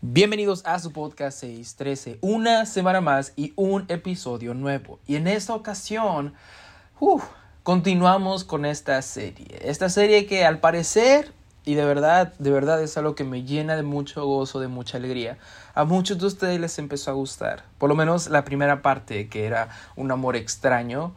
Bienvenidos a su podcast 613, una semana más y un episodio nuevo. Y en esta ocasión, continuamos con esta serie. Esta serie que al parecer, y de verdad, de verdad es algo que me llena de mucho gozo, de mucha alegría. A muchos de ustedes les empezó a gustar. Por lo menos la primera parte, que era un amor extraño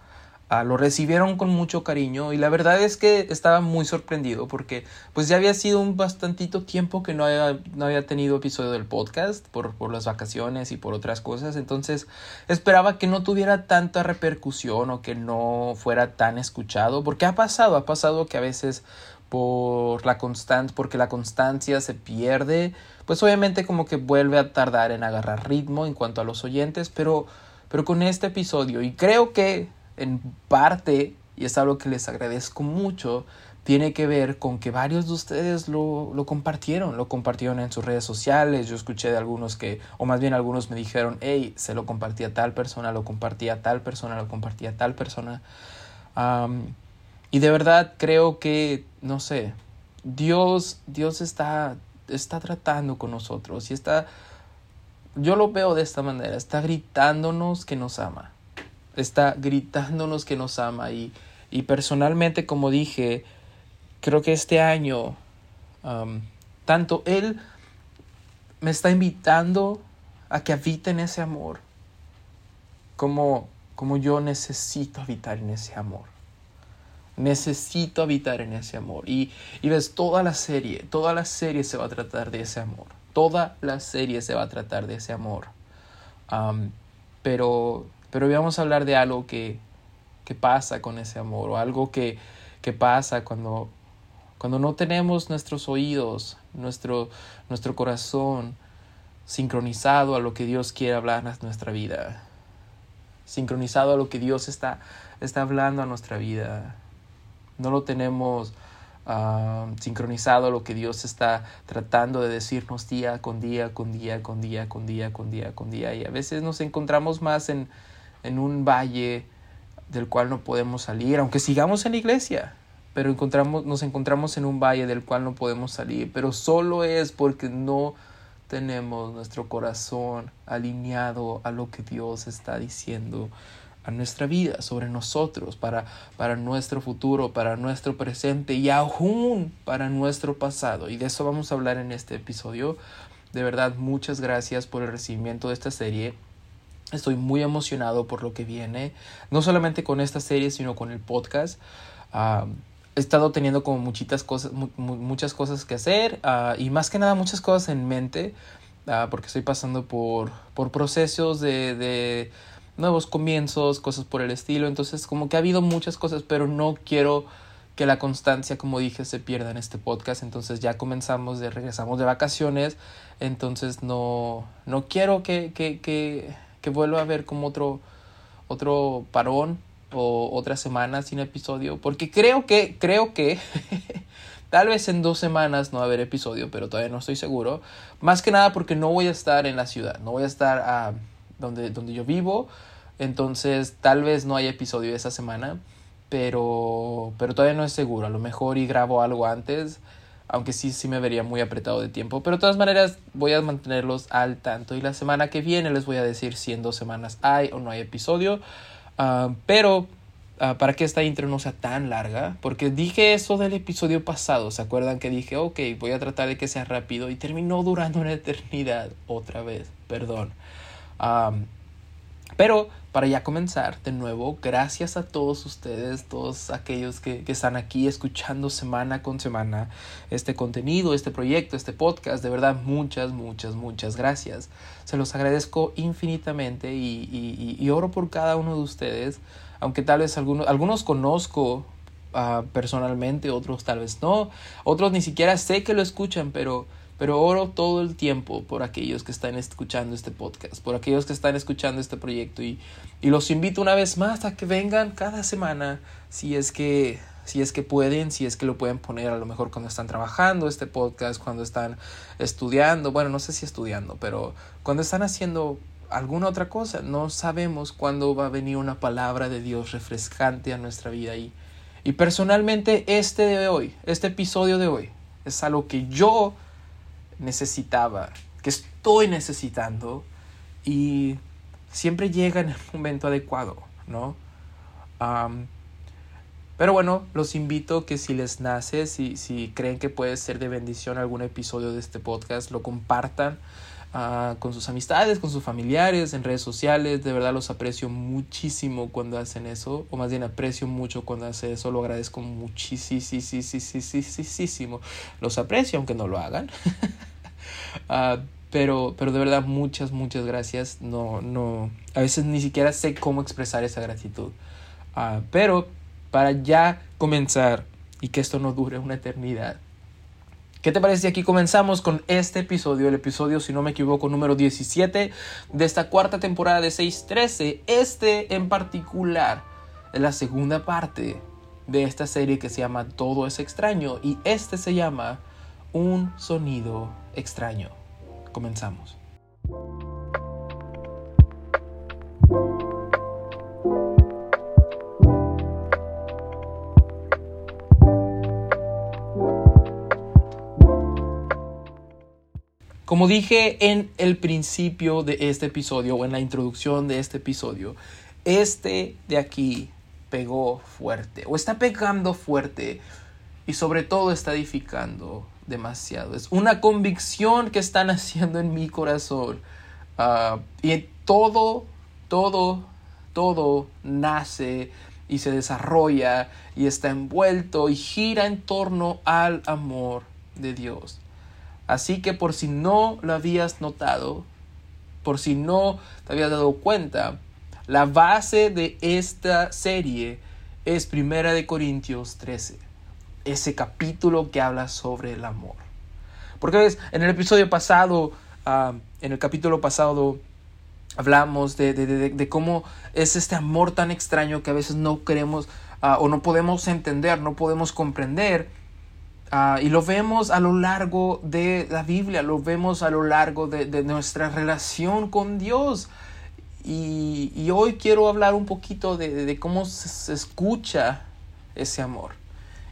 Ah, lo recibieron con mucho cariño y la verdad es que estaba muy sorprendido porque pues ya había sido un bastantito tiempo que no había, no había tenido episodio del podcast por, por las vacaciones y por otras cosas. Entonces esperaba que no tuviera tanta repercusión o que no fuera tan escuchado porque ha pasado, ha pasado que a veces por la constante, porque la constancia se pierde, pues obviamente como que vuelve a tardar en agarrar ritmo en cuanto a los oyentes, pero, pero con este episodio, y creo que en parte, y es algo que les agradezco mucho, tiene que ver con que varios de ustedes lo, lo, compartieron, lo compartieron en sus redes sociales. Yo escuché de algunos que, o más bien algunos me dijeron, hey, se lo compartía tal persona, lo compartía tal persona, lo compartía tal persona. y de verdad creo que, no sé, Dios, Dios está, está tratando con nosotros y está, yo lo veo de esta manera, está gritándonos que nos ama está gritándonos que nos ama. Y, y personalmente como dije creo que este año tanto él me está invitando a que habite en ese amor como como yo necesito habitar en ese amor. Necesito habitar en ese amor. Y, y ves toda la serie toda la serie se va a tratar de ese amor. Toda la serie se va a tratar de ese amor. Pero pero hoy vamos a hablar de algo que, que pasa con ese amor o algo que, que pasa cuando, cuando no tenemos nuestros oídos, nuestro, nuestro corazón sincronizado a lo que Dios quiere hablar en nuestra vida, sincronizado a lo que Dios está, está hablando a nuestra vida. No lo tenemos uh, sincronizado a lo que Dios está tratando de decirnos día con día, con día, con día, con día, con día, con día. Y a veces nos encontramos más en, en un valle del cual no podemos salir, aunque sigamos en la iglesia, pero encontramos, nos encontramos en un valle del cual no podemos salir, pero solo es porque no tenemos nuestro corazón alineado a lo que Dios está diciendo a nuestra vida, sobre nosotros, para, para nuestro futuro, para nuestro presente y aún para nuestro pasado. Y de eso vamos a hablar en este episodio. De verdad, muchas gracias por el recibimiento de esta serie. Estoy muy emocionado por lo que viene, no solamente con esta serie, sino con el podcast. he estado teniendo como muchitas cosas, muchas cosas que hacer ah, y más que nada muchas cosas en mente, ah, porque estoy pasando por, por procesos de, de nuevos comienzos, cosas por el estilo. Entonces, como que ha habido muchas cosas, pero no quiero que la constancia, como dije, se pierda en este podcast. Entonces ya comenzamos, de, regresamos de vacaciones. Entonces no, no quiero que, que que vuelva a haber como otro, otro parón o otra semana sin episodio, porque creo que, creo que, tal vez en dos semanas no va a haber episodio, pero todavía no estoy seguro, más que nada porque no voy a estar en la ciudad, no voy a estar a donde, donde yo vivo, entonces tal vez no haya episodio esa semana, pero, pero todavía no es seguro, a lo mejor y grabo algo antes, aunque sí, sí me vería muy apretado de tiempo. Pero de todas maneras voy a mantenerlos al tanto. Y la semana que viene les voy a decir si en dos semanas hay o no hay episodio. Ah, pero ah, para que esta intro no sea tan larga, porque dije eso del episodio pasado. ¿Se acuerdan que dije, ok, voy a tratar de que sea rápido y terminó durando una eternidad otra vez? Perdón. Ah, pero para ya comenzar de nuevo, gracias a todos ustedes, todos aquellos que, que, están aquí escuchando semana con semana este contenido, este proyecto, este podcast. De verdad, muchas, muchas, muchas gracias. Se los agradezco infinitamente y, y, y oro por cada uno de ustedes, aunque tal vez algunos, algunos conozco uh, personalmente, otros tal vez no, otros ni siquiera sé que lo escuchan, pero pero oro todo el tiempo por aquellos que están escuchando este podcast, por aquellos que están escuchando este proyecto. Y, y los invito una vez más a que vengan cada semana si es que si es que pueden, si es que lo pueden poner a lo mejor cuando están trabajando este podcast, cuando están estudiando, bueno, no sé si estudiando, pero cuando están haciendo alguna otra cosa, no sabemos cuándo va a venir una palabra de Dios refrescante a nuestra vida. Y, y personalmente este de hoy, este episodio de hoy, es algo que yo necesitaba que estoy necesitando y siempre llega en el momento adecuado, ¿no? pero bueno, los invito que si les nace, si, si creen que puede ser de bendición algún episodio de este podcast, lo compartan Ah, con sus amistades, con sus familiares, en redes sociales. De verdad los aprecio muchísimo cuando hacen eso, o más bien aprecio mucho cuando hacen eso, lo agradezco muchísimo. Los aprecio aunque no lo hagan. Ah, pero, pero de verdad muchas, muchas gracias. No, no, a veces ni siquiera sé cómo expresar esa gratitud. Ah, pero para ya comenzar y que esto no dure una eternidad, ¿Qué te parece si aquí comenzamos con este episodio? El episodio, si no me equivoco, número 17 de esta cuarta temporada de 613. Este en particular es la segunda parte de esta serie que se llama Todo es extraño y este se llama Un sonido extraño. Comenzamos. Como dije en el principio de este episodio o en la introducción de este episodio, este de aquí pegó fuerte o está pegando fuerte y sobre todo está edificando demasiado. Es una convicción que están haciendo en mi corazón ah, y todo, todo, todo nace y se desarrolla y está envuelto y gira en torno al amor de Dios. Así que por si no lo habías notado, por si no te habías dado cuenta, la base de esta serie es Primera de Corintios 13, ese capítulo que habla sobre el amor. Porque ves, en el episodio pasado, ah, en el capítulo pasado, hablamos de, cómo es este amor tan extraño que a veces no queremos ah, o no podemos entender, no podemos comprender Ah, y lo vemos a lo largo de la Biblia, lo vemos a lo largo de, nuestra relación con Dios. Y, hoy quiero hablar un poquito de, cómo se, escucha ese amor.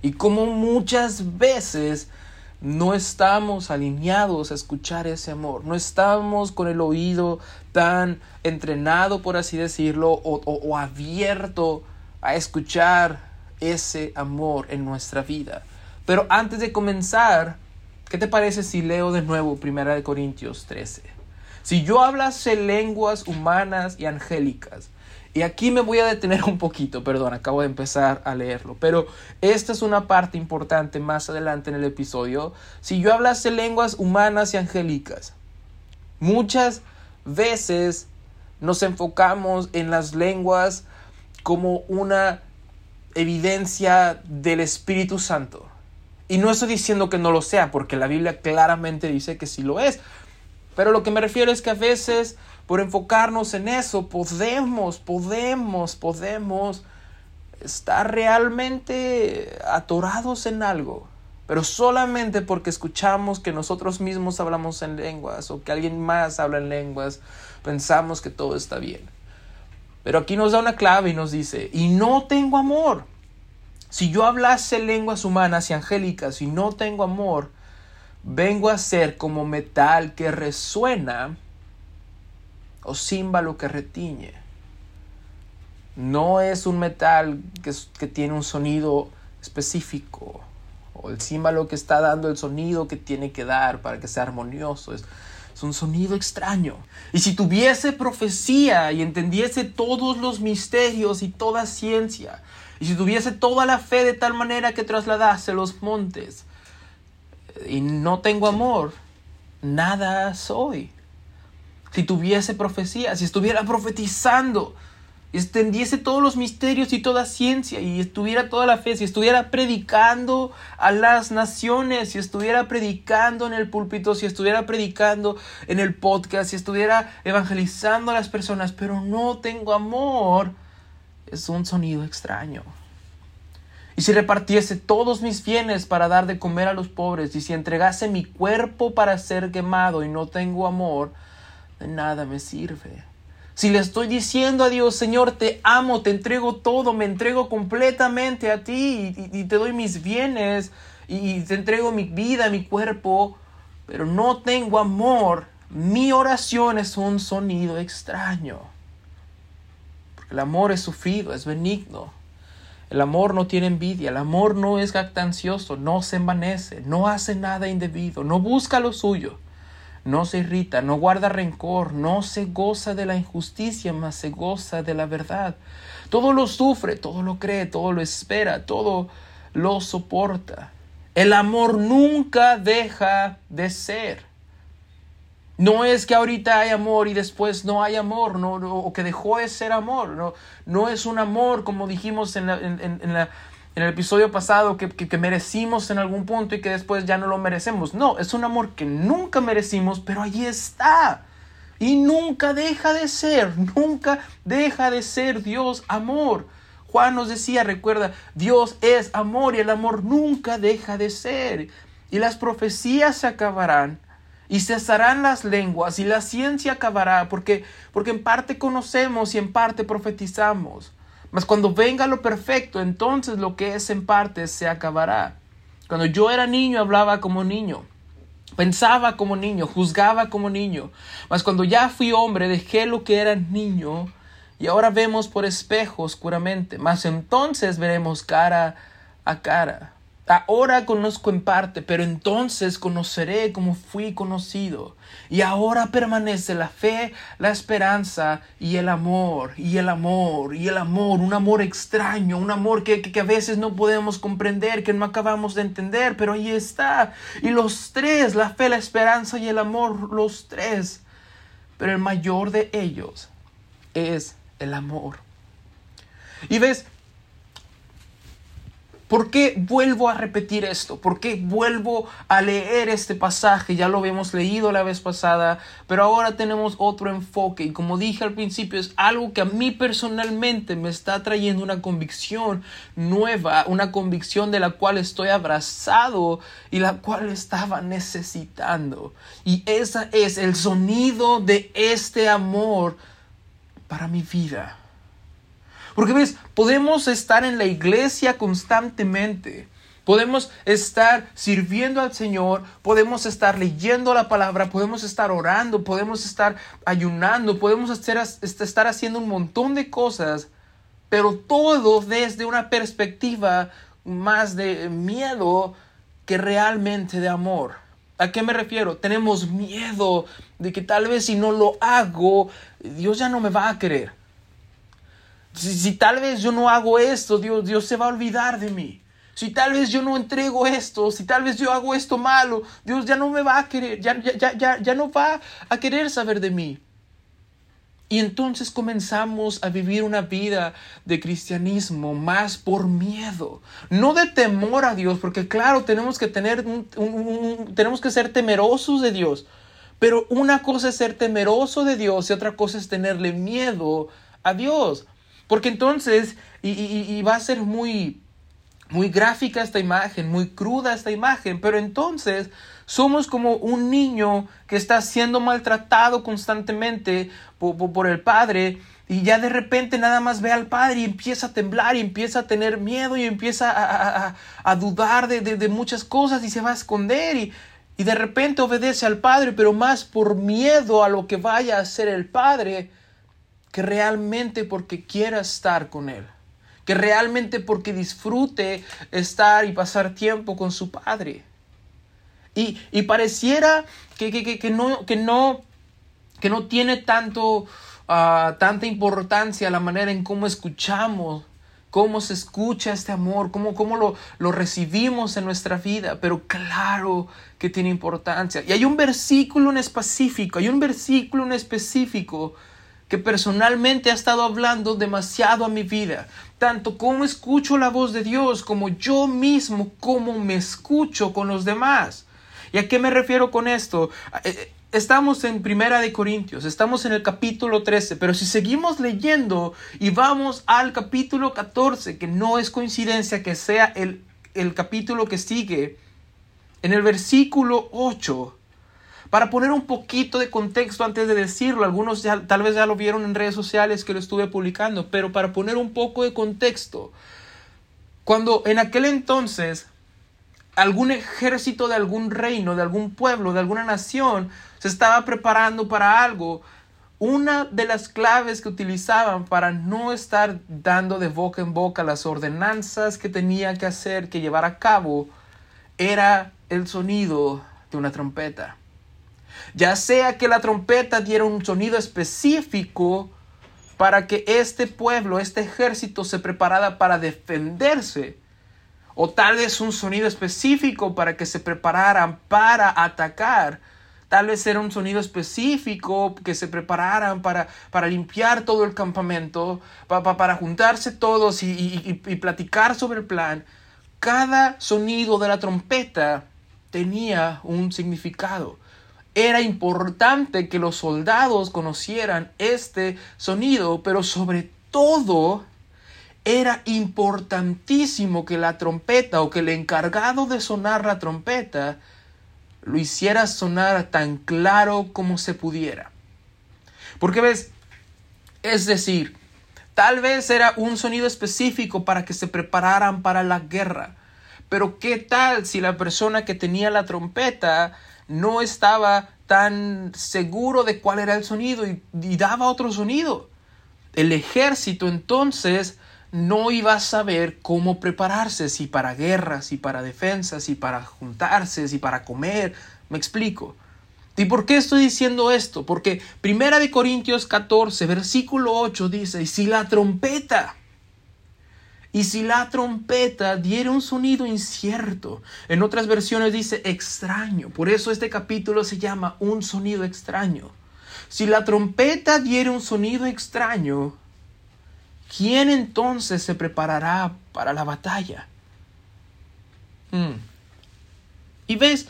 Y cómo muchas veces no estamos alineados a escuchar ese amor. No estamos con el oído tan entrenado, por así decirlo, o abierto a escuchar ese amor en nuestra vida. Pero antes de comenzar, ¿qué te parece si leo de nuevo 1 Corintios 13? Si yo hablase lenguas humanas y angélicas, y aquí me voy a detener un poquito, perdón, acabo de empezar a leerlo, pero esta es una parte importante más adelante en el episodio. Si yo hablase lenguas humanas y angélicas, muchas veces nos enfocamos en las lenguas como una evidencia del Espíritu Santo. Y no estoy diciendo que no lo sea, porque la Biblia claramente dice que sí lo es. Pero lo que me refiero es que a veces, por enfocarnos en eso, podemos, podemos, podemos estar realmente atorados en algo. Pero solamente porque escuchamos que nosotros mismos hablamos en lenguas o que alguien más habla en lenguas, pensamos que todo está bien. Pero aquí nos da una clave y nos dice, y no tengo amor. Si yo hablase lenguas humanas y angélicas y no tengo amor, vengo a ser como metal que resuena o címbalo que retiñe. No es un metal que, tiene un sonido específico o el címbalo que está dando el sonido que tiene que dar para que sea armonioso. Es, es un sonido extraño. Y si tuviese profecía y entendiese todos los misterios y toda ciencia, y si tuviese toda la fe de tal manera que trasladase los montes, y no tengo amor, nada soy. Si tuviese profecía, si estuviera profetizando, extendiese todos los misterios y toda ciencia, y estuviera toda la fe, si estuviera predicando a las naciones, si estuviera predicando en el púlpito, si estuviera predicando en el podcast, si estuviera evangelizando a las personas, pero no tengo amor, es un sonido extraño. Y si repartiese todos mis bienes para dar de comer a los pobres, y si entregase mi cuerpo para ser quemado y no tengo amor, de nada me sirve. Si le estoy diciendo a Dios, Señor, te amo, te entrego todo, me entrego completamente a ti y, te doy mis bienes y te entrego mi vida, mi cuerpo, pero no tengo amor, mi oración es un sonido extraño. Porque el amor es sufrido, es benigno. El amor no tiene envidia, el amor no es gactancioso, no se envanece, no hace nada indebido, no busca lo suyo, no se irrita, no guarda rencor, no se goza de la injusticia, mas se goza de la verdad. Todo lo sufre, todo lo cree, todo lo espera, todo lo soporta. El amor nunca deja de ser. No es que ahorita hay amor y después no hay amor, no, o que dejó de ser amor. No, no es un amor, como dijimos en, en, el episodio pasado, que, que, merecimos en algún punto y que después ya no lo merecemos. No, es un amor que nunca merecimos, pero allí está. Y nunca deja de ser, nunca deja de ser Dios amor. Juan nos decía, recuerda, Dios es amor y el amor nunca deja de ser. Y las profecías se acabarán y cesarán las lenguas y la ciencia acabará porque porque en parte conocemos y en parte profetizamos. Mas cuando venga lo perfecto, entonces lo que es en parte se acabará. Cuando yo era niño hablaba como niño, pensaba como niño, juzgaba como niño. Mas cuando ya fui hombre dejé lo que era niño y ahora vemos por espejo oscuramente. Mas entonces veremos cara a cara. Ahora conozco en parte, pero entonces conoceré como fui conocido. Y ahora permanece la fe, la esperanza y el amor, y el amor, y el amor, un amor extraño, un amor que, que, a veces no podemos comprender, que no acabamos de entender, pero ahí está. Y los tres, la fe, la esperanza y el amor, los tres. Pero el mayor de ellos es el amor. Y ves, ¿Por qué vuelvo a repetir esto? ¿Por qué vuelvo a leer este pasaje? Ya lo habíamos leído la vez pasada, pero ahora tenemos otro enfoque y como dije al principio es algo que a mí personalmente me está trayendo una convicción nueva, una convicción de la cual estoy abrazado y la cual estaba necesitando. Y ese es el sonido de este amor para mi vida. Porque ves, podemos estar en la iglesia constantemente. Podemos estar sirviendo al Señor, podemos estar leyendo la palabra, podemos estar orando, podemos estar ayunando, podemos estar haciendo un montón de cosas, pero todo desde una perspectiva más de miedo que realmente de amor. ¿A qué me refiero? Tenemos miedo de que tal vez si no lo hago, Dios ya no me va a querer. Si, tal vez yo no hago esto, Dios, Dios se va a olvidar de mí. Si tal vez yo no entrego esto, si tal vez yo hago esto malo, Dios ya no me va a querer, ya, ya, ya, ya no va a querer saber de mí. Y entonces comenzamos a vivir una vida de cristianismo más por miedo, no de temor a Dios, porque claro, tenemos que tener tenemos que ser temerosos de Dios. Pero una cosa es ser temeroso de Dios y otra cosa es tenerle miedo a Dios. Porque entonces, y, va a ser muy, muy gráfica esta imagen, muy cruda esta imagen, pero entonces somos como un niño que está siendo maltratado constantemente por, el padre y ya de repente nada más ve al padre y empieza a temblar y empieza a tener miedo y empieza a, dudar de, muchas cosas y se va a esconder y, y de repente obedece al padre, pero más por miedo a lo que vaya a hacer el padre que realmente porque quiera estar con Él, que realmente porque disfrute estar y pasar tiempo con su Padre. Y, y pareciera que, que, que, no, que, no, que no tiene tanto, uh, tanta importancia la manera en cómo escuchamos, cómo se escucha este amor, cómo, cómo lo, lo recibimos en nuestra vida, pero claro que tiene importancia. Y hay un versículo en específico, hay un versículo en específico que personalmente ha estado hablando demasiado a mi vida, tanto como escucho la voz de Dios, como yo mismo, como me escucho con los demás. ¿Y a qué me refiero con esto? Eh, estamos en Primera de Corintios, estamos en el capítulo 13, pero si seguimos leyendo y vamos al capítulo 14, que no es coincidencia que sea el, el capítulo que sigue, en el versículo 8, para poner un poquito de contexto antes de decirlo, algunos tal vez ya lo vieron en redes sociales que lo estuve publicando, pero para poner un poco de contexto, cuando en aquel entonces algún ejército de algún reino, de algún pueblo, de alguna nación, se estaba preparando para algo, una de las claves que utilizaban para no estar dando de boca en boca las ordenanzas que tenía que hacer, que llevar a cabo, era el sonido de una trompeta. Ya sea que la trompeta diera un sonido específico para que este pueblo, este ejército se preparara para defenderse, o tal vez un sonido específico para que se prepararan para atacar, Tal vez era un sonido específico que se prepararan para, para limpiar todo el campamento, para juntarse todos y, y platicar sobre el plan. Cada sonido de la trompeta tenía un significado. Era importante que los soldados conocieran este sonido, pero sobre todo era importantísimo que la trompeta o que el encargado de sonar la trompeta lo hiciera sonar tan claro como se pudiera. Porque ves, es decir, tal vez era un sonido específico para que se prepararan para la guerra. Pero ¿qué tal si la persona que tenía la trompeta no estaba tan seguro de cuál era el sonido y, daba otro sonido? El ejército entonces no iba a saber cómo prepararse, si para guerras, si para defensas, si para juntarse, si para comer. Me explico. ¿Y por qué estoy diciendo esto? Porque Primera de Corintios 14, versículo 8 dice, y si la trompeta, y si la trompeta diera un sonido incierto, en otras versiones dice extraño, por eso este capítulo se llama un sonido extraño. Si la trompeta diera un sonido extraño, ¿quién entonces se preparará para la batalla? Hmm. Y ves,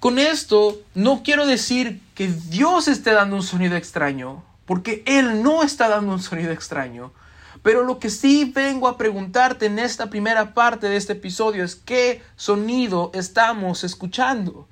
con esto no quiero decir que Dios esté dando un sonido extraño, porque Él no está dando un sonido extraño. Pero lo que sí vengo a preguntarte en esta primera parte de este episodio es qué sonido estamos escuchando.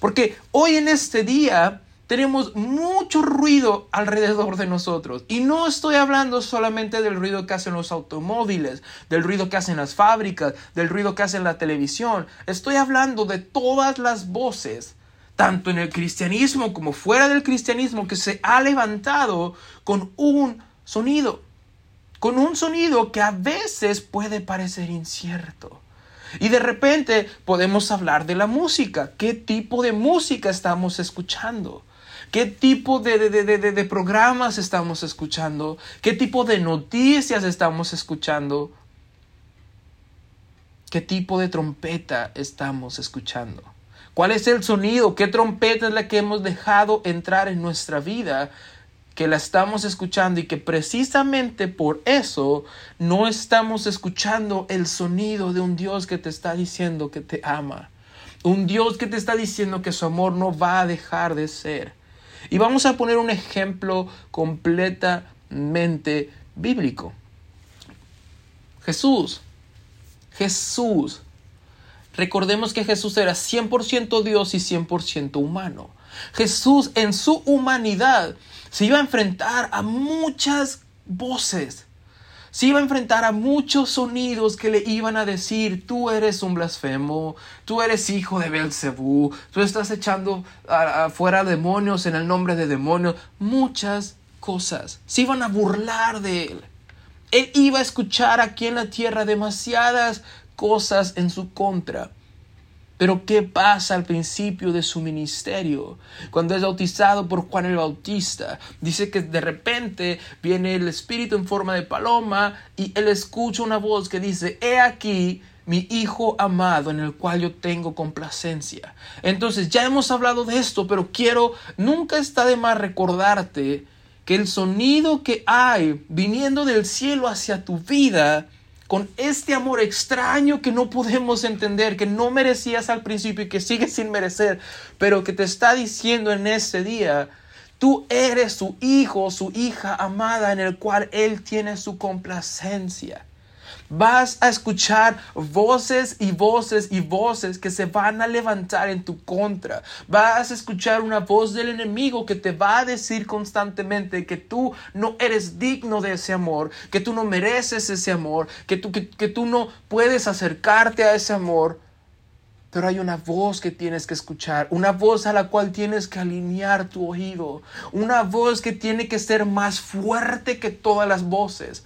Porque hoy en este día tenemos mucho ruido alrededor de nosotros. Y no estoy hablando solamente del ruido que hacen los automóviles, del ruido que hacen las fábricas, del ruido que hacen la televisión. Estoy hablando de todas las voces, tanto en el cristianismo como fuera del cristianismo, que se ha levantado con un sonido. Con un sonido que a veces puede parecer incierto. Y de repente podemos hablar de la música. ¿Qué tipo de música estamos escuchando? ¿Qué tipo de, de, programas estamos escuchando? ¿Qué tipo de noticias estamos escuchando? ¿Qué tipo de trompeta estamos escuchando? ¿Cuál es el sonido? ¿Qué trompeta es la que hemos dejado entrar en nuestra vida? Que la estamos escuchando y que precisamente por eso no estamos escuchando el sonido de un Dios que te está diciendo que te ama. Un Dios que te está diciendo que su amor no va a dejar de ser. Y vamos a poner un ejemplo completamente bíblico. Jesús. Jesús. Recordemos que Jesús era 100% Dios y 100% humano. Jesús en su humanidad se iba a enfrentar a muchas voces se iba a enfrentar a muchos sonidos que le iban a decir, tú eres un blasfemo, tú eres hijo de Belcebú, tú estás echando afuera demonios en el nombre de demonios, muchas cosas. Se iban a burlar de él. Él iba a escuchar aquí en la tierra demasiadas cosas en su contra. Pero ¿qué pasa al principio de su ministerio? Cuando es bautizado por Juan el Bautista, dice que de repente viene el Espíritu en forma de paloma y él escucha una voz que dice, he aquí mi Hijo amado en el cual yo tengo complacencia. Entonces ya hemos hablado de esto, pero quiero, nunca está de más recordarte que el sonido que hay viniendo del cielo hacia tu vida con este amor extraño que no podemos entender, que no merecías al principio y que sigues sin merecer, pero que te está diciendo en ese día, tú eres su hijo, su hija amada en el cual Él tiene su complacencia. Vas a escuchar voces y voces y voces que se van a levantar en tu contra. Vas a escuchar una voz del enemigo que te va a decir constantemente que tú no eres digno de ese amor, que tú no mereces ese amor, que tú, que, tú no puedes acercarte a ese amor. Pero hay una voz que tienes que escuchar, una voz a la cual tienes que alinear tu oído, una voz que tiene que ser más fuerte que todas las voces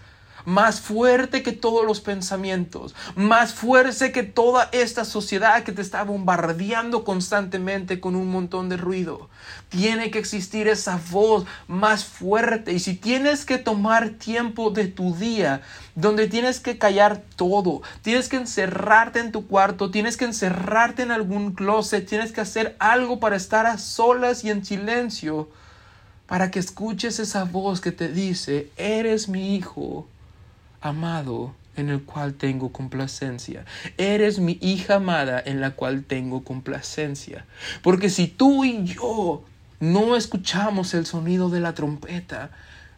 más fuerte que todos los pensamientos, más fuerte que toda esta sociedad que te está bombardeando constantemente con un montón de ruido. Tiene que existir esa voz más fuerte y si tienes que tomar tiempo de tu día donde tienes que callar todo, tienes que encerrarte en tu cuarto, tienes que encerrarte en algún closet, tienes que hacer algo para estar a solas y en silencio para que escuches esa voz que te dice, eres mi hijo, amado en el cual tengo complacencia. Eres mi hija amada en la cual tengo complacencia. Porque si tú y yo no escuchamos el sonido de la trompeta,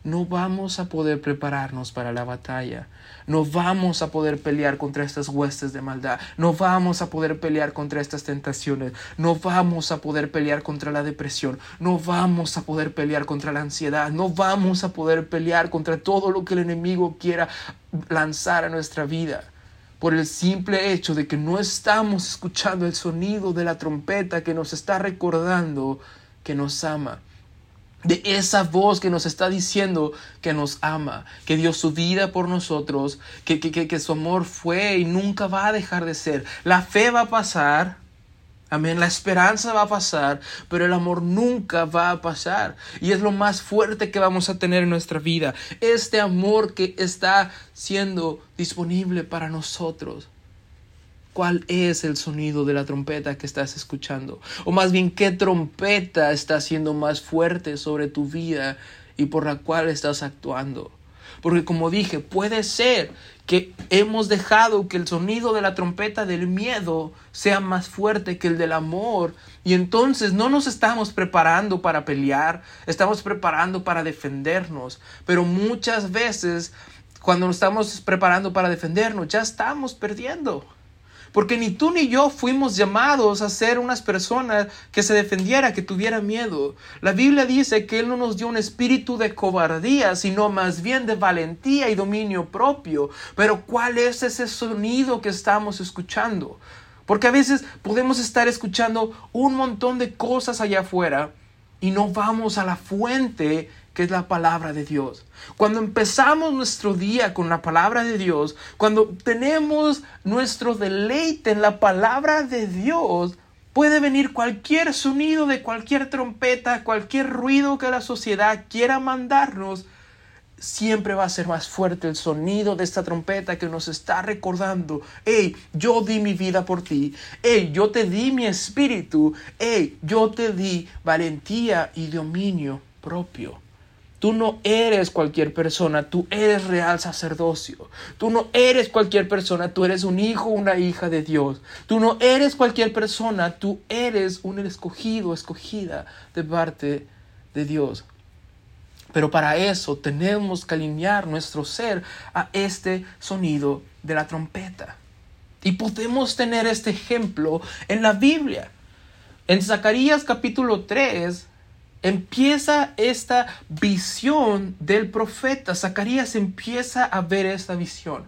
no vamos a poder prepararnos para la batalla. No vamos a poder pelear contra estas huestes de maldad. No vamos a poder pelear contra estas tentaciones. No vamos a poder pelear contra la depresión. No vamos a poder pelear contra la ansiedad. No vamos a poder pelear contra todo lo que el enemigo quiera lanzar a nuestra vida. Por el simple hecho de que no estamos escuchando el sonido de la trompeta que nos está recordando que nos ama de esa voz que nos está diciendo que nos ama, que dio su vida por nosotros, que, que, que, su amor fue y nunca va a dejar de ser. La fe va a pasar, amén, la esperanza va a pasar, pero el amor nunca va a pasar. Y es lo más fuerte que vamos a tener en nuestra vida, este amor que está siendo disponible para nosotros cuál es el sonido de la trompeta que estás escuchando. O más bien, qué trompeta está siendo más fuerte sobre tu vida y por la cual estás actuando. Porque como dije, puede ser que hemos dejado que el sonido de la trompeta del miedo sea más fuerte que el del amor y entonces no nos estamos preparando para pelear, estamos preparando para defendernos, pero muchas veces cuando nos estamos preparando para defendernos ya estamos perdiendo. Porque ni tú ni yo fuimos llamados a ser unas personas que se defendiera, que tuviera miedo. La Biblia dice que Él no nos dio un espíritu de cobardía, sino más bien de valentía y dominio propio. Pero ¿cuál es ese sonido que estamos escuchando? Porque a veces podemos estar escuchando un montón de cosas allá afuera y no vamos a la fuente que es la palabra de Dios. Cuando empezamos nuestro día con la palabra de Dios, cuando tenemos nuestro deleite en la palabra de Dios, puede venir cualquier sonido de cualquier trompeta, cualquier ruido que la sociedad quiera mandarnos, siempre va a ser más fuerte el sonido de esta trompeta que nos está recordando, hey, yo di mi vida por ti, hey, yo te di mi espíritu, hey, yo te di valentía y dominio propio. Tú no eres cualquier persona, tú eres real sacerdocio. Tú no eres cualquier persona, tú eres un hijo, una hija de Dios. Tú no eres cualquier persona, tú eres un escogido, escogida de parte de Dios. Pero para eso tenemos que alinear nuestro ser a este sonido de la trompeta. Y podemos tener este ejemplo en la Biblia. En Zacarías capítulo 3, empieza esta visión del profeta. Zacarías empieza a ver esta visión.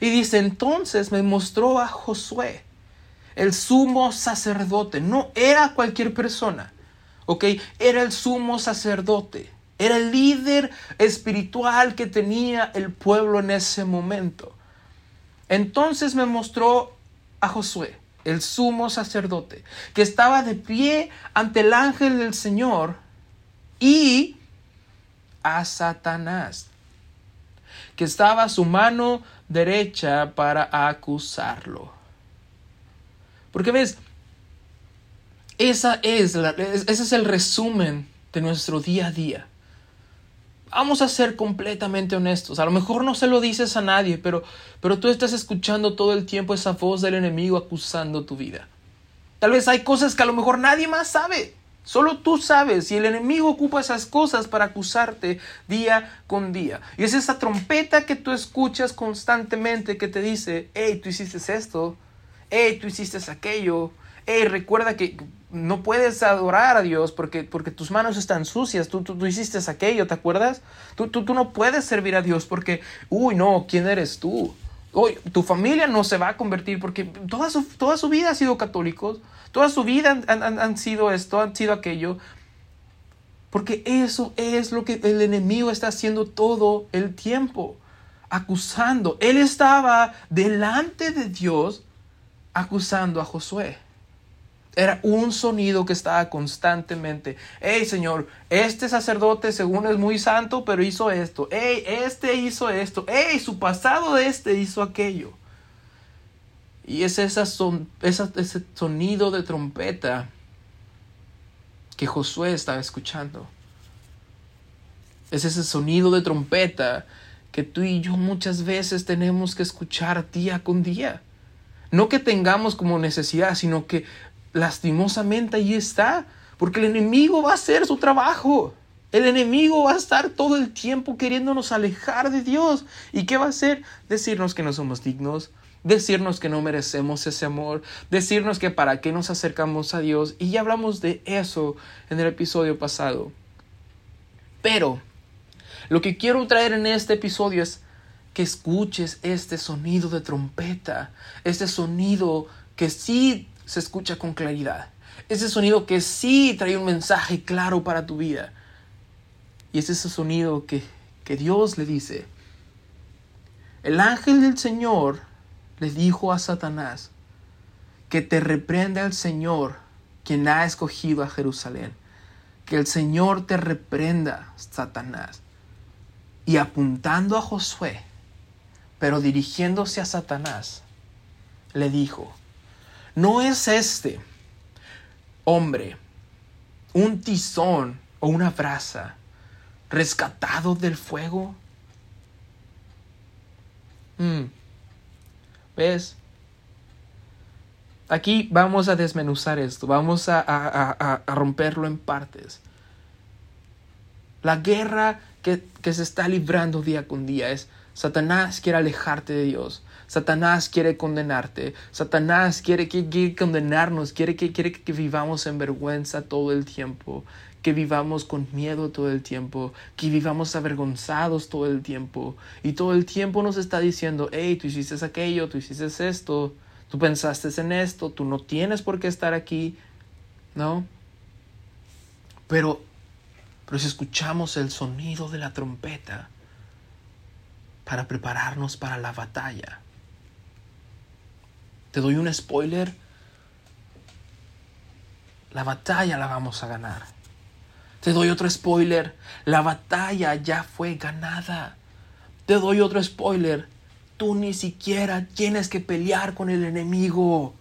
Y dice, entonces me mostró a Josué, el sumo sacerdote. No era cualquier persona, ¿ok? Era el sumo sacerdote. Era el líder espiritual que tenía el pueblo en ese momento. Entonces me mostró a Josué, el sumo sacerdote, que estaba de pie ante el ángel del Señor y a Satanás, que estaba a su mano derecha para acusarlo. Porque ves, esa es ese es el resumen de nuestro día a día. Vamos a ser completamente honestos. A lo mejor no se lo dices a nadie, pero, pero tú estás escuchando todo el tiempo esa voz del enemigo acusando tu vida. Tal vez hay cosas que a lo mejor nadie más sabe. Solo tú sabes y el enemigo ocupa esas cosas para acusarte día con día. Y es esa trompeta que tú escuchas constantemente que te dice, hey, tú hiciste esto, hey, tú hiciste aquello, hey, recuerda que no puedes adorar a Dios porque, porque tus manos están sucias, tú, tú, hiciste aquello, ¿te acuerdas? Tú, tú, tú no puedes servir a Dios porque, uy, no, ¿quién eres tú? Hoy, tu familia no se va a convertir porque toda su, toda su vida ha sido católicos, toda su vida han, han sido esto, han sido aquello. Porque eso es lo que el enemigo está haciendo todo el tiempo, acusando. Él estaba delante de Dios acusando a Josué. Era un sonido que estaba constantemente. Hey, Señor, este sacerdote según es muy santo, pero hizo esto. Hey, este hizo esto. Hey, su pasado de este hizo aquello. Y es son, ese sonido de trompeta que Josué estaba escuchando. Es ese sonido de trompeta que tú y yo muchas veces tenemos que escuchar día con día. No que tengamos como necesidad, sino que lastimosamente ahí está, porque el enemigo va a hacer su trabajo. El enemigo va a estar todo el tiempo queriéndonos alejar de Dios. ¿Y qué va a hacer? Decirnos que no somos dignos, decirnos que no merecemos ese amor, decirnos que para qué nos acercamos a Dios. Y ya hablamos de eso en el episodio pasado. Pero lo que quiero traer en este episodio es que escuches este sonido de trompeta, este sonido que sí se escucha con claridad. Ese sonido que sí trae un mensaje claro para tu vida. Y es ese sonido que, que Dios le dice. El ángel del Señor le dijo a Satanás que te reprende al Señor quien ha escogido a Jerusalén. Que el Señor te reprenda, Satanás. Y apuntando a Josué, pero dirigiéndose a Satanás, le dijo, ¿No es este hombre un tizón o una brasa rescatado del fuego? Mm. ¿Ves? Aquí vamos a desmenuzar esto, vamos a, romperlo en partes. La guerra que se está librando día con día es Satanás quiere alejarte de Dios. Satanás quiere condenarte. Satanás quiere, quiere condenarnos, quiere que, quiere que vivamos en vergüenza todo el tiempo, que vivamos con miedo todo el tiempo, que vivamos avergonzados todo el tiempo. Y todo el tiempo nos está diciendo, hey, tú hiciste aquello, tú hiciste esto, tú pensaste en esto, tú no tienes por qué estar aquí, ¿no? Pero, pero si escuchamos el sonido de la trompeta para prepararnos para la batalla, te doy un spoiler. La batalla la vamos a ganar. Te doy otro spoiler. La batalla ya fue ganada. Te doy otro spoiler. Tú ni siquiera tienes que pelear con el enemigo.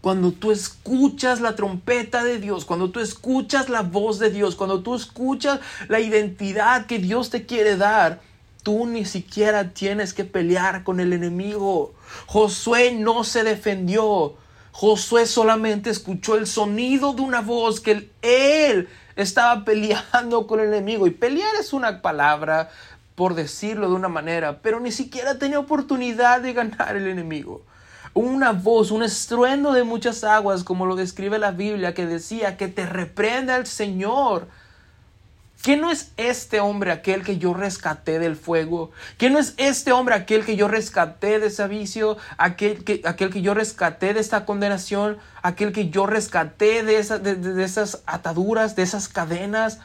Cuando tú escuchas la trompeta de Dios, cuando tú escuchas la voz de Dios, cuando tú escuchas la identidad que Dios te quiere dar, Tú ni siquiera tienes que pelear con el enemigo. Josué no se defendió. Josué solamente escuchó el sonido de una voz que él estaba peleando con el enemigo. Y pelear es una palabra, por decirlo de una manera, pero ni siquiera tenía oportunidad de ganar el enemigo. Una voz, un estruendo de muchas aguas, como lo describe la Biblia, que decía que te reprenda el Señor ¿Qué no es este hombre aquel que yo rescaté del fuego? ¿Qué no es este hombre aquel que yo rescaté de ese vicio? Aquel que, aquel que yo rescaté de esta condenación? ¿Aquel que yo rescaté de, de esas ataduras, de esas cadenas?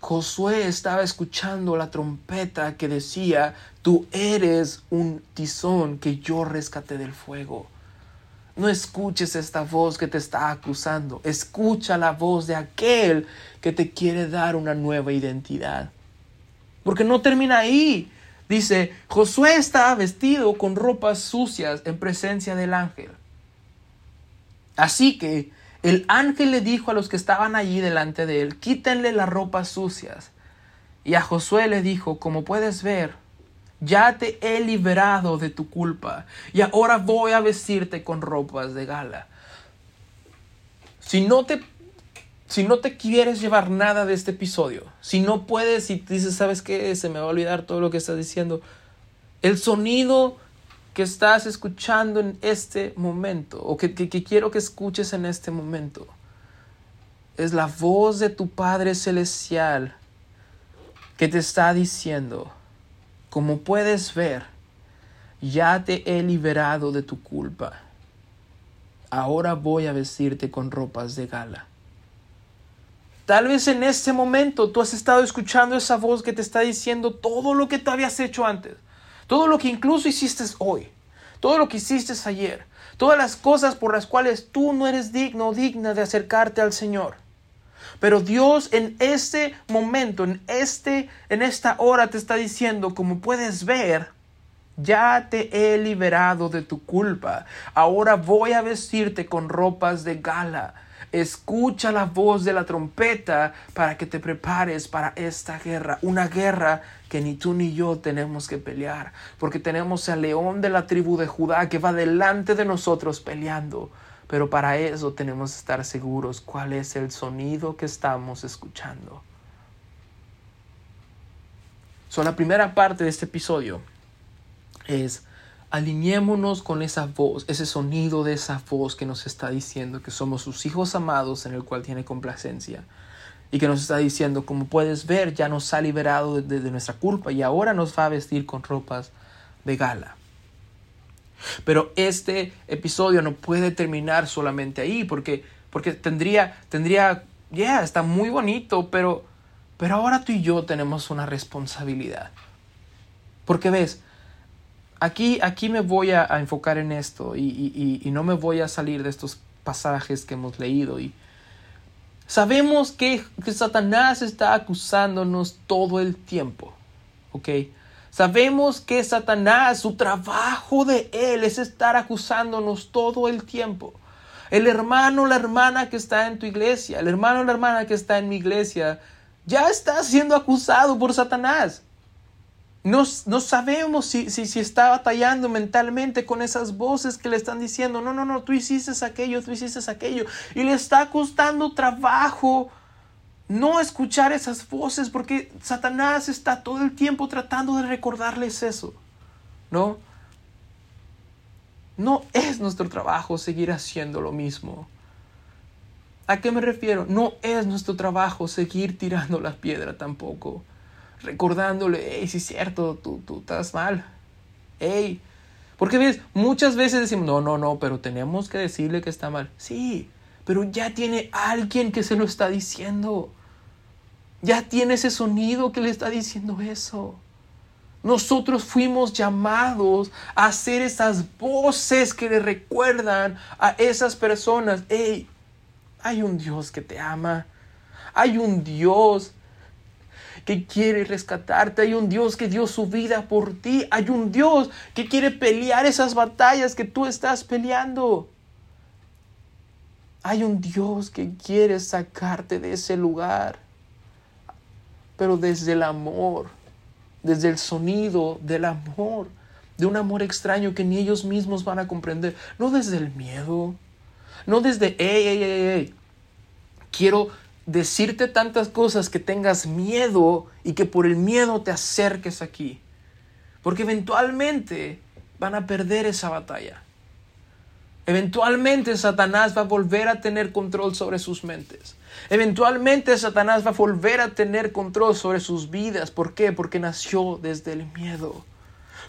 Josué estaba escuchando la trompeta que decía, tú eres un tizón que yo rescaté del fuego. No escuches esta voz que te está acusando. Escucha la voz de aquel que te quiere dar una nueva identidad. Porque no termina ahí. Dice, Josué estaba vestido con ropas sucias en presencia del ángel. Así que el ángel le dijo a los que estaban allí delante de él, quítenle las ropas sucias. Y a Josué le dijo, como puedes ver, ya te he liberado de tu culpa y ahora voy a vestirte con ropas de gala. Si no te si no te quieres llevar nada de este episodio, si no puedes y dices, ¿sabes qué? Se me va a olvidar todo lo que estás diciendo. El sonido que estás escuchando en este momento, o que, que quiero que escuches en este momento, es la voz de tu Padre Celestial que te está diciendo, como puedes ver, ya te he liberado de tu culpa. Ahora voy a vestirte con ropas de gala. Tal vez en este momento tú has estado escuchando esa voz que te está diciendo todo lo que tú habías hecho antes, todo lo que incluso hiciste hoy, todo lo que hiciste ayer, todas las cosas por las cuales tú no eres digno o digna de acercarte al Señor. Pero Dios en este momento, en este en esta hora te está diciendo, como puedes ver, ya te he liberado de tu culpa. Ahora voy a vestirte con ropas de gala. Escucha la voz de la trompeta para que te prepares para esta guerra. Una guerra que ni tú ni yo tenemos que pelear. Porque tenemos al león de la tribu de Judá que va delante de nosotros peleando. Pero para eso tenemos que estar seguros cuál es el sonido que estamos escuchando. So, la primera parte de este episodio es alineémonos con esa voz, ese sonido de esa voz que nos está diciendo que somos sus hijos amados en el cual tiene complacencia y que nos está diciendo, como puedes ver, ya nos ha liberado de, de, nuestra culpa y ahora nos va a vestir con ropas de gala. Pero este episodio no puede terminar solamente ahí porque, porque tendría, tendría, ya, yeah, está muy bonito, pero, pero ahora tú y yo tenemos una responsabilidad. Porque ves, aquí, aquí me voy a, enfocar en esto y, y, y, no me voy a salir de estos pasajes que hemos leído. Y sabemos que, que Satanás está acusándonos todo el tiempo. ¿Ok? Sabemos que Satanás, su trabajo de él es estar acusándonos todo el tiempo. El hermano la hermana que está en tu iglesia, el hermano la hermana que está en mi iglesia, ya está siendo acusado por Satanás. No, no sabemos si, si, si, está batallando mentalmente con esas voces que le están diciendo, no, no, no, tú hiciste aquello, tú hiciste aquello. Y le está costando trabajo no escuchar esas voces porque Satanás está todo el tiempo tratando de recordarles eso. ¿No? No es nuestro trabajo seguir haciendo lo mismo. ¿A qué me refiero? No es nuestro trabajo seguir tirando la piedra tampoco recordándole, hey, sí es cierto, tú, tú estás mal. Hey, porque ves, muchas veces decimos, no, no, no, pero tenemos que decirle que está mal. Sí, pero ya tiene alguien que se lo está diciendo. Ya tiene ese sonido que le está diciendo eso. Nosotros fuimos llamados a hacer esas voces que le recuerdan a esas personas, hey, hay un Dios que te ama. Hay un Dios que quiere rescatarte. Hay un Dios que dio su vida por ti. Hay un Dios que quiere pelear esas batallas que tú estás peleando. Hay un Dios que quiere sacarte de ese lugar. Pero desde el amor, desde el sonido del amor, de un amor extraño que ni ellos mismos van a comprender. No desde el miedo, no desde, hey, hey, hey, hey. Quiero decirte tantas cosas que tengas miedo y que por el miedo te acerques aquí. Porque eventualmente van a perder esa batalla. Eventualmente Satanás va a volver a tener control sobre sus mentes. Eventualmente Satanás va a volver a tener control sobre sus vidas. ¿Por qué? Porque nació desde el miedo.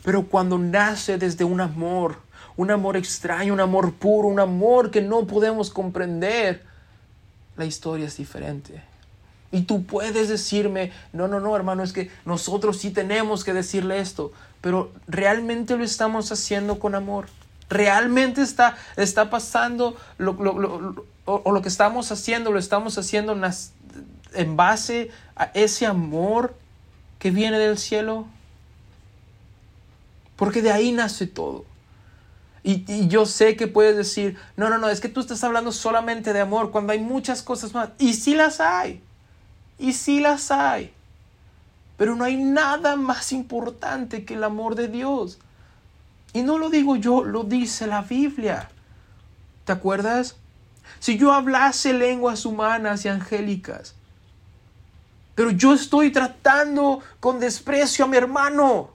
Pero cuando nace desde un amor, un amor extraño, un amor puro, un amor que no podemos comprender, la historia es diferente. Y tú puedes decirme, no, no, no, hermano, es que nosotros sí tenemos que decirle esto, pero realmente lo estamos haciendo con amor. Realmente está, está pasando lo, lo, o, lo que estamos haciendo, lo estamos haciendo en, base a ese amor que viene del cielo. Porque de ahí nace todo. Y, yo sé que puedes decir, no, no, no, es que tú estás hablando solamente de amor cuando hay muchas cosas más. Y sí las hay. Y sí las hay. Pero no hay nada más importante que el amor de Dios. Y no lo digo yo, lo dice la Biblia. ¿Te acuerdas? Si yo hablase lenguas humanas y angélicas, pero yo estoy tratando con desprecio a mi hermano,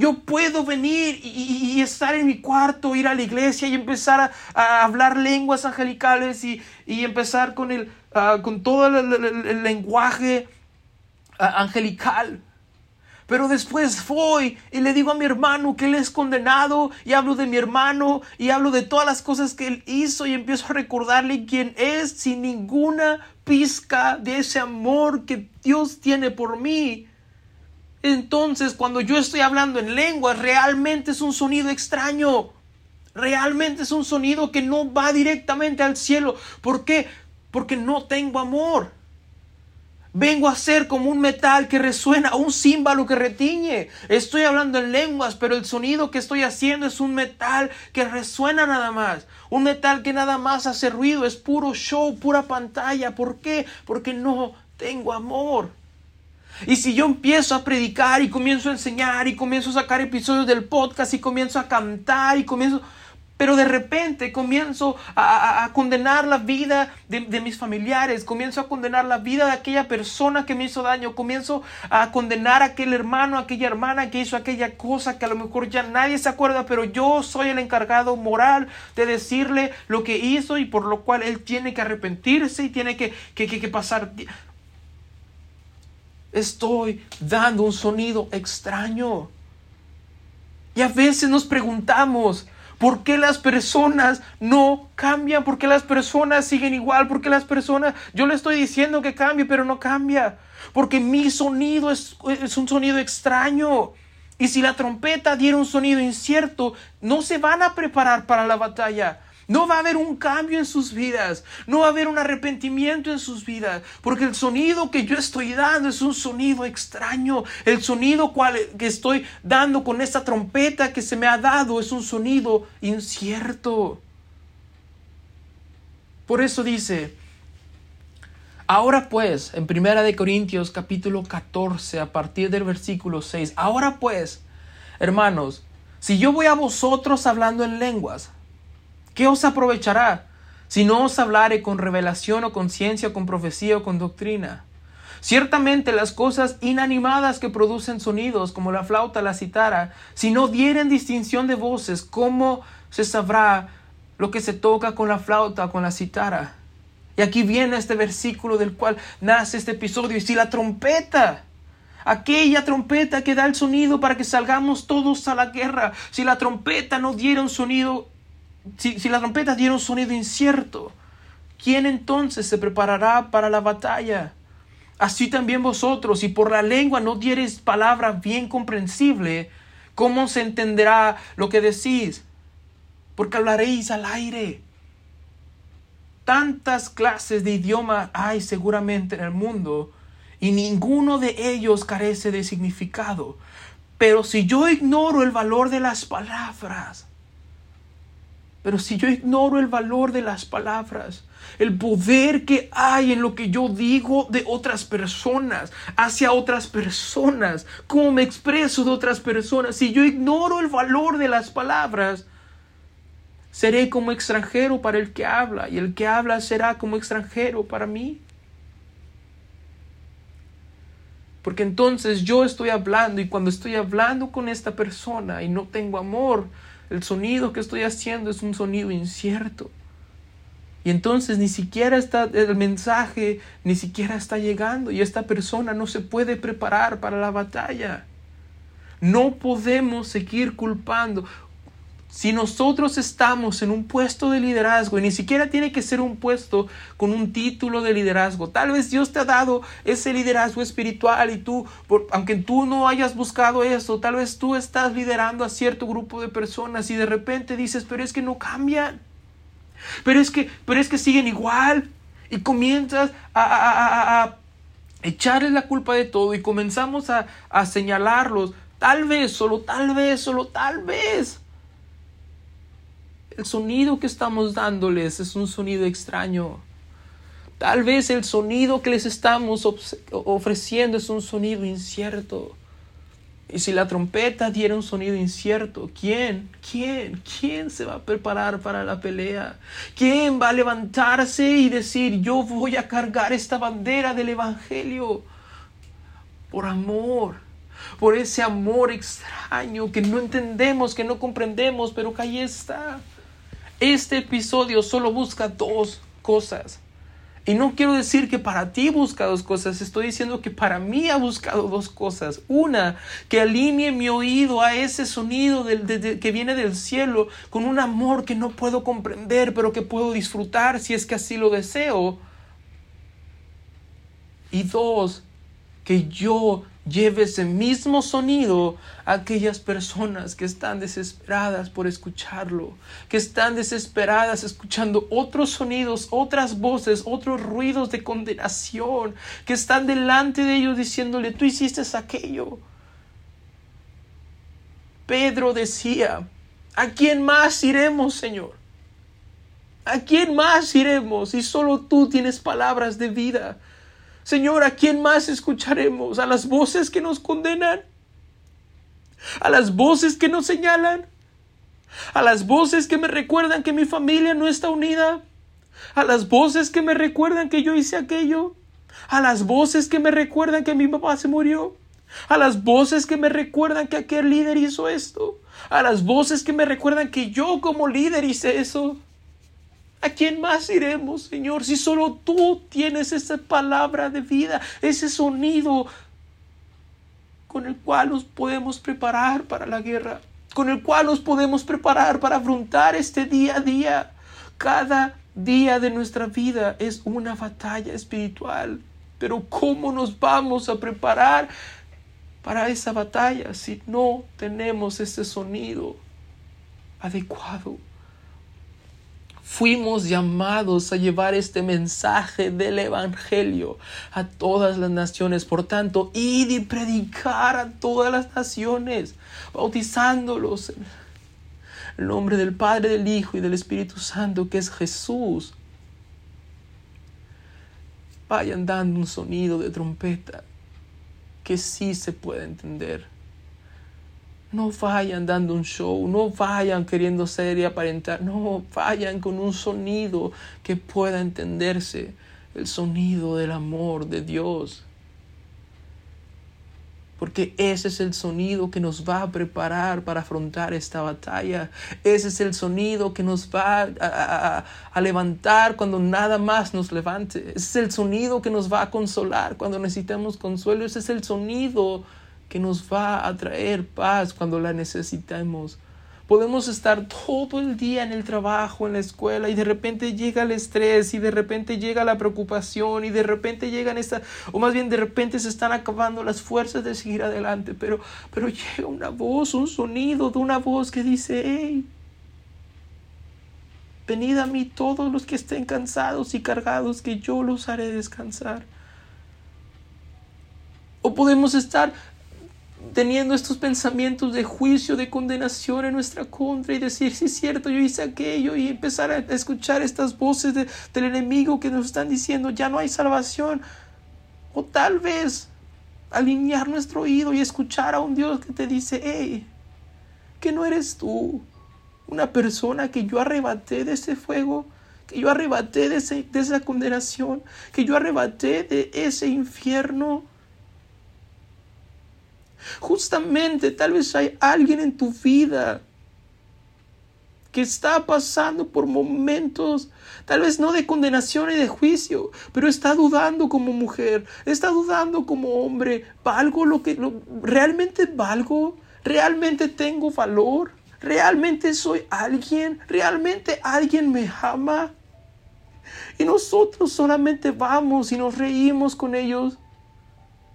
yo puedo venir y, estar en mi cuarto, ir a la iglesia y empezar a, hablar lenguas angelicales y, empezar con, el, uh, con todo el, lenguaje uh, angelical. Pero después voy y le digo a mi hermano que él es condenado y hablo de mi hermano y hablo de todas las cosas que él hizo y empiezo a recordarle quién es sin ninguna pizca de ese amor que Dios tiene por mí. Entonces cuando yo estoy hablando en lengua realmente es un sonido extraño. Realmente es un sonido que no va directamente al cielo. ¿Por qué? Porque no tengo amor. Vengo a ser como un metal que resuena, un címbalo que retiñe. Estoy hablando en lenguas, pero el sonido que estoy haciendo es un metal que resuena nada más. Un metal que nada más hace ruido, es puro show, pura pantalla. ¿Por qué? Porque no tengo amor. Y si yo empiezo a predicar y comienzo a enseñar y comienzo a sacar episodios del podcast y comienzo a cantar y comienzo pero de repente comienzo a, condenar la vida de, mis familiares, comienzo a condenar la vida de aquella persona que me hizo daño, comienzo a condenar a aquel hermano, a aquella hermana que hizo aquella cosa que a lo mejor ya nadie se acuerda, pero yo soy el encargado moral de decirle lo que hizo y por lo cual él tiene que arrepentirse y tiene que, que, que pasar. Estoy dando un sonido extraño. Y a veces nos preguntamos, ¿Por qué las personas no cambian? ¿Por qué las personas siguen igual? ¿Por qué las personas, yo le estoy diciendo que cambie, pero no cambia? Porque mi sonido es, es un sonido extraño. Y si la trompeta diera un sonido incierto, no se van a preparar para la batalla. No va a haber un cambio en sus vidas. No va a haber un arrepentimiento en sus vidas. Porque el sonido que yo estoy dando es un sonido extraño. El sonido cual que estoy dando con esta trompeta que se me ha dado es un sonido incierto. Por eso dice, ahora pues, en Primera de Corintios capítulo 14, a partir del versículo 6, ahora pues, hermanos, si yo voy a vosotros hablando en lenguas, ¿Qué os aprovechará si no os hablare con revelación o con ciencia o con profecía o con doctrina? Ciertamente las cosas inanimadas que producen sonidos, como la flauta, la citara, si no dieren distinción de voces, ¿cómo se sabrá lo que se toca con la flauta o con la citara? Y aquí viene este versículo del cual nace este episodio. Y si la trompeta, aquella trompeta que da el sonido para que salgamos todos a la guerra, si la trompeta no diera un sonido si, si la trompeta diera un sonido incierto, ¿quién entonces se preparará para la batalla? Así también vosotros, si por la lengua no diereis palabra bien comprensible, ¿cómo se entenderá lo que decís? Porque hablaréis al aire. Tantas clases de idioma hay seguramente en el mundo y ninguno de ellos carece de significado. Pero si yo ignoro el valor de las palabras, pero si yo ignoro el valor de las palabras, el poder que hay en lo que yo digo de otras personas, hacia otras personas, cómo me expreso de otras personas, si yo ignoro el valor de las palabras, seré como extranjero para el que habla y el que habla será como extranjero para mí. Porque entonces yo estoy hablando y cuando estoy hablando con esta persona y no tengo amor, el sonido que estoy haciendo es un sonido incierto. Y entonces ni siquiera está el mensaje, ni siquiera está llegando y esta persona no se puede preparar para la batalla. No podemos seguir culpando. Si nosotros estamos en un puesto de liderazgo, y ni siquiera tiene que ser un puesto con un título de liderazgo, tal vez Dios te ha dado ese liderazgo espiritual y tú, aunque tú no hayas buscado eso, tal vez tú estás liderando a cierto grupo de personas y de repente dices, pero es que no cambian, pero es que, pero es que siguen igual y comienzas a, a, a echarles la culpa de todo y comenzamos a, a señalarlos, tal vez, solo tal vez, solo tal vez el sonido que estamos dándoles es un sonido extraño. Tal vez el sonido que les estamos ofreciendo es un sonido incierto. Y si la trompeta diera un sonido incierto, ¿quién? ¿Quién? ¿Quién se va a preparar para la pelea? ¿Quién va a levantarse y decir, yo voy a cargar esta bandera del Evangelio? Por amor, por ese amor extraño que no entendemos, que no comprendemos, pero que ahí está. Este episodio solo busca dos cosas. Y no quiero decir que para ti busca dos cosas, estoy diciendo que para mí ha buscado dos cosas. Una, que alinee mi oído a ese sonido que viene del cielo con un amor que no puedo comprender, pero que puedo disfrutar si es que así lo deseo. Y dos, que yo lleve ese mismo sonido a aquellas personas que están desesperadas por escucharlo, que están desesperadas escuchando otros sonidos, otras voces, otros ruidos de condenación, que están delante de ellos diciéndole, tú hiciste aquello. Pedro decía, ¿a quién más iremos, Señor? ¿A quién más iremos si solo tú tienes palabras de vida? Señor, ¿a quién más escucharemos? ¿A las voces que nos condenan? ¿A las voces que nos señalan? ¿A las voces que me recuerdan que mi familia no está unida? ¿A las voces que me recuerdan que yo hice aquello? ¿A las voces que me recuerdan que mi papá se murió? ¿A las voces que me recuerdan que aquel líder hizo esto? ¿A las voces que me recuerdan que yo como líder hice eso? ¿A quién más iremos, Señor, si solo tú tienes esa palabra de vida, ese sonido con el cual nos podemos preparar para la guerra, con el cual nos podemos preparar para afrontar este día a día? Cada día de nuestra vida es una batalla espiritual, pero ¿cómo nos vamos a preparar para esa batalla si no tenemos ese sonido adecuado? Fuimos llamados a llevar este mensaje del Evangelio a todas las naciones. Por tanto, id y predicar a todas las naciones, bautizándolos en el nombre del Padre, del Hijo y del Espíritu Santo, que es Jesús. Vayan dando un sonido de trompeta que sí se puede entender no vayan dando un show, no vayan queriendo ser y aparentar, no, vayan con un sonido que pueda entenderse, el sonido del amor de Dios. Porque ese es el sonido que nos va a preparar para afrontar esta batalla. Ese es el sonido que nos va a, a, levantar cuando nada más nos levante. Ese es el sonido que nos va a consolar cuando necesitemos consuelo. Ese es el sonido que nos va a traer paz cuando la necesitemos. Podemos estar todo el día en el trabajo, en la escuela, y de repente llega el estrés, y de repente llega la preocupación, y de repente llegan estas, o más bien de repente se están acabando las fuerzas de seguir adelante, pero, pero llega una voz, un sonido de una voz que dice, hey, venid a mí todos los que estén cansados y cargados, que yo los haré descansar. O podemos estar teniendo estos pensamientos de juicio, de condenación en nuestra contra y decir, sí es cierto, yo hice aquello y empezar a escuchar estas voces del enemigo que nos están diciendo, ya no hay salvación. O tal vez alinear nuestro oído y escuchar a un Dios que te dice, hey, que no eres tú, una persona que yo arrebaté de ese fuego, que yo arrebaté de, de esa condenación, que yo arrebaté de ese infierno Justamente tal vez hay alguien en tu vida que está pasando por momentos, tal vez no de condenación y de juicio, pero está dudando como mujer, está dudando como hombre, ¿valgo lo que realmente valgo? ¿Realmente tengo valor? ¿Realmente soy alguien? ¿Realmente alguien me ama? Y nosotros solamente vamos y nos reímos con ellos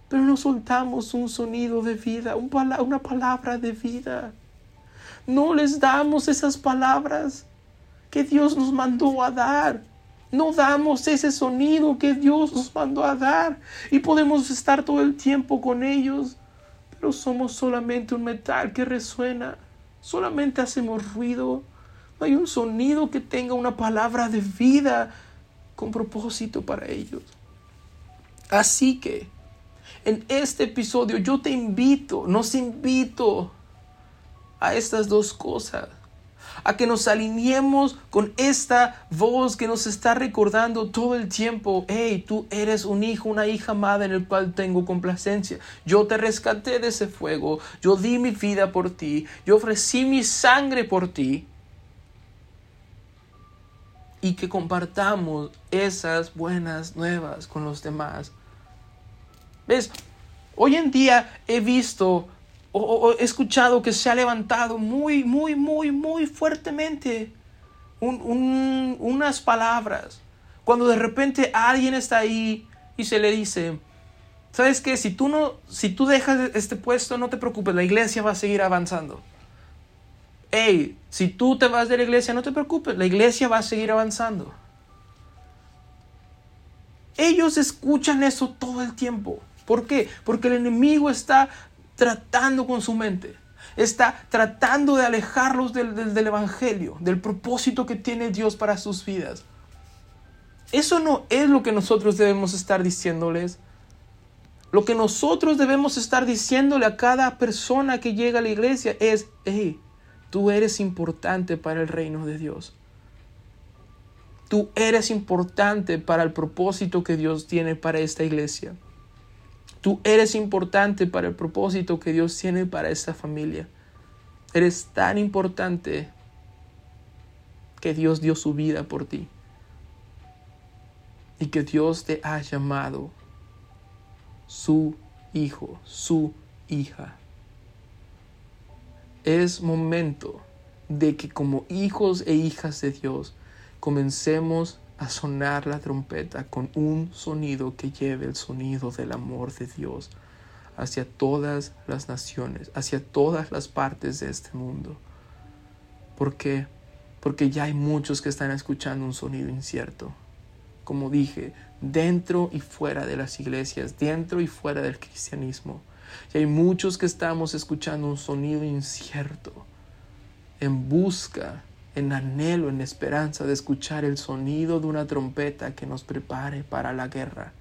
pero no soltamos un sonido de vida, una palabra de vida. No les damos esas palabras que Dios nos mandó a dar. No damos ese sonido que Dios nos mandó a dar. Y podemos estar todo el tiempo con ellos, pero somos solamente un metal que resuena. Solamente hacemos ruido. No hay un sonido que tenga una palabra de vida con propósito para ellos. Así que en este episodio yo te invito, nos invito a estas dos cosas. A que nos alineemos con esta voz que nos está recordando todo el tiempo, hey, tú eres un hijo, una hija amada en el cual tengo complacencia. Yo te rescaté de ese fuego, yo di mi vida por ti, yo ofrecí mi sangre por ti. y que compartamos esas buenas nuevas con los demás. ¿Ves? Hoy en día he visto o, he escuchado que se ha levantado muy, muy, muy, muy fuertemente unas palabras. Cuando de repente alguien está ahí y se le dice, ¿sabes qué? Si tú, no, si tú dejas este puesto, no te preocupes, la iglesia va a seguir avanzando. Hey, si tú te vas de la iglesia, no te preocupes, la iglesia va a seguir avanzando. Ellos escuchan eso todo el tiempo. ¿Por qué? Porque el enemigo está tratando con su mente. Está tratando de alejarlos del, del, Evangelio, del propósito que tiene Dios para sus vidas. Eso no es lo que nosotros debemos estar diciéndoles. Lo que nosotros debemos estar diciéndole a cada persona que llega a la iglesia es, hey, tú eres importante para el reino de Dios. Tú eres importante para el propósito que Dios tiene para esta iglesia. Tú eres importante para el propósito que Dios tiene para esta familia. Eres tan importante que Dios dio su vida por ti. Y que Dios te ha llamado su hijo, su hija. Es momento de que como hijos e hijas de Dios comencemos a sonar la trompeta con un sonido que lleve el sonido del amor de Dios hacia todas las naciones, hacia todas las partes de este mundo. ¿Por qué? Porque ya hay muchos que están escuchando un sonido incierto. Como dije, dentro y fuera de las iglesias, dentro y fuera del cristianismo. Y hay muchos que estamos escuchando un sonido incierto en busca en anhelo, en esperanza de escuchar el sonido de una trompeta que nos prepare para la guerra.